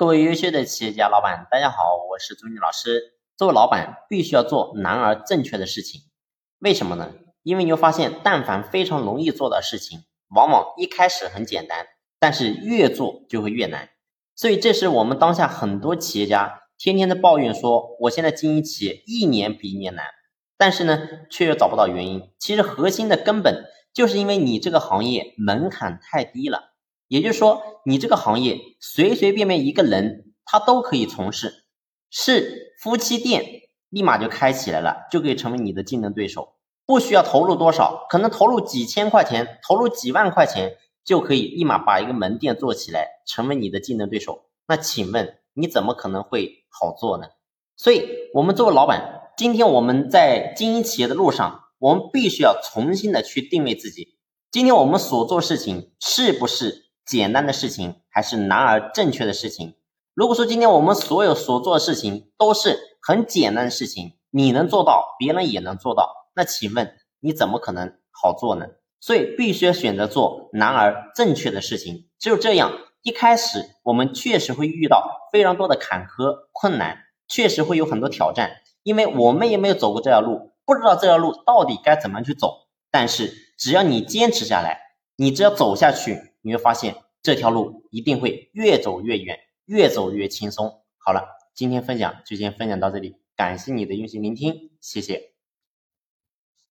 各位优秀的企业家老板，大家好，我是朱军老师。作为老板，必须要做难而正确的事情。为什么呢？因为你会发现，但凡非常容易做的事情，往往一开始很简单，但是越做就会越难。所以，这是我们当下很多企业家天天的抱怨说，我现在经营企业一年比一年难，但是呢，却又找不到原因。其实核心的根本就是因为你这个行业门槛太低了。也就是说，你这个行业随随便便一个人他都可以从事，是夫妻店立马就开起来了，就可以成为你的竞争对手。不需要投入多少，可能投入几千块钱，投入几万块钱就可以立马把一个门店做起来，成为你的竞争对手。那请问你怎么可能会好做呢？所以，我们作为老板，今天我们在经营企业的路上，我们必须要重新的去定位自己。今天我们所做事情是不是？简单的事情还是难而正确的事情。如果说今天我们所有所做的事情都是很简单的事情，你能做到，别人也能做到，那请问你怎么可能好做呢？所以必须要选择做难而正确的事情。只有这样，一开始我们确实会遇到非常多的坎坷困难，确实会有很多挑战，因为我们也没有走过这条路，不知道这条路到底该怎么去走。但是只要你坚持下来，你只要走下去。你会发现这条路一定会越走越远，越走越轻松。好了，今天分享就先分享到这里，感谢你的用心聆听，谢谢。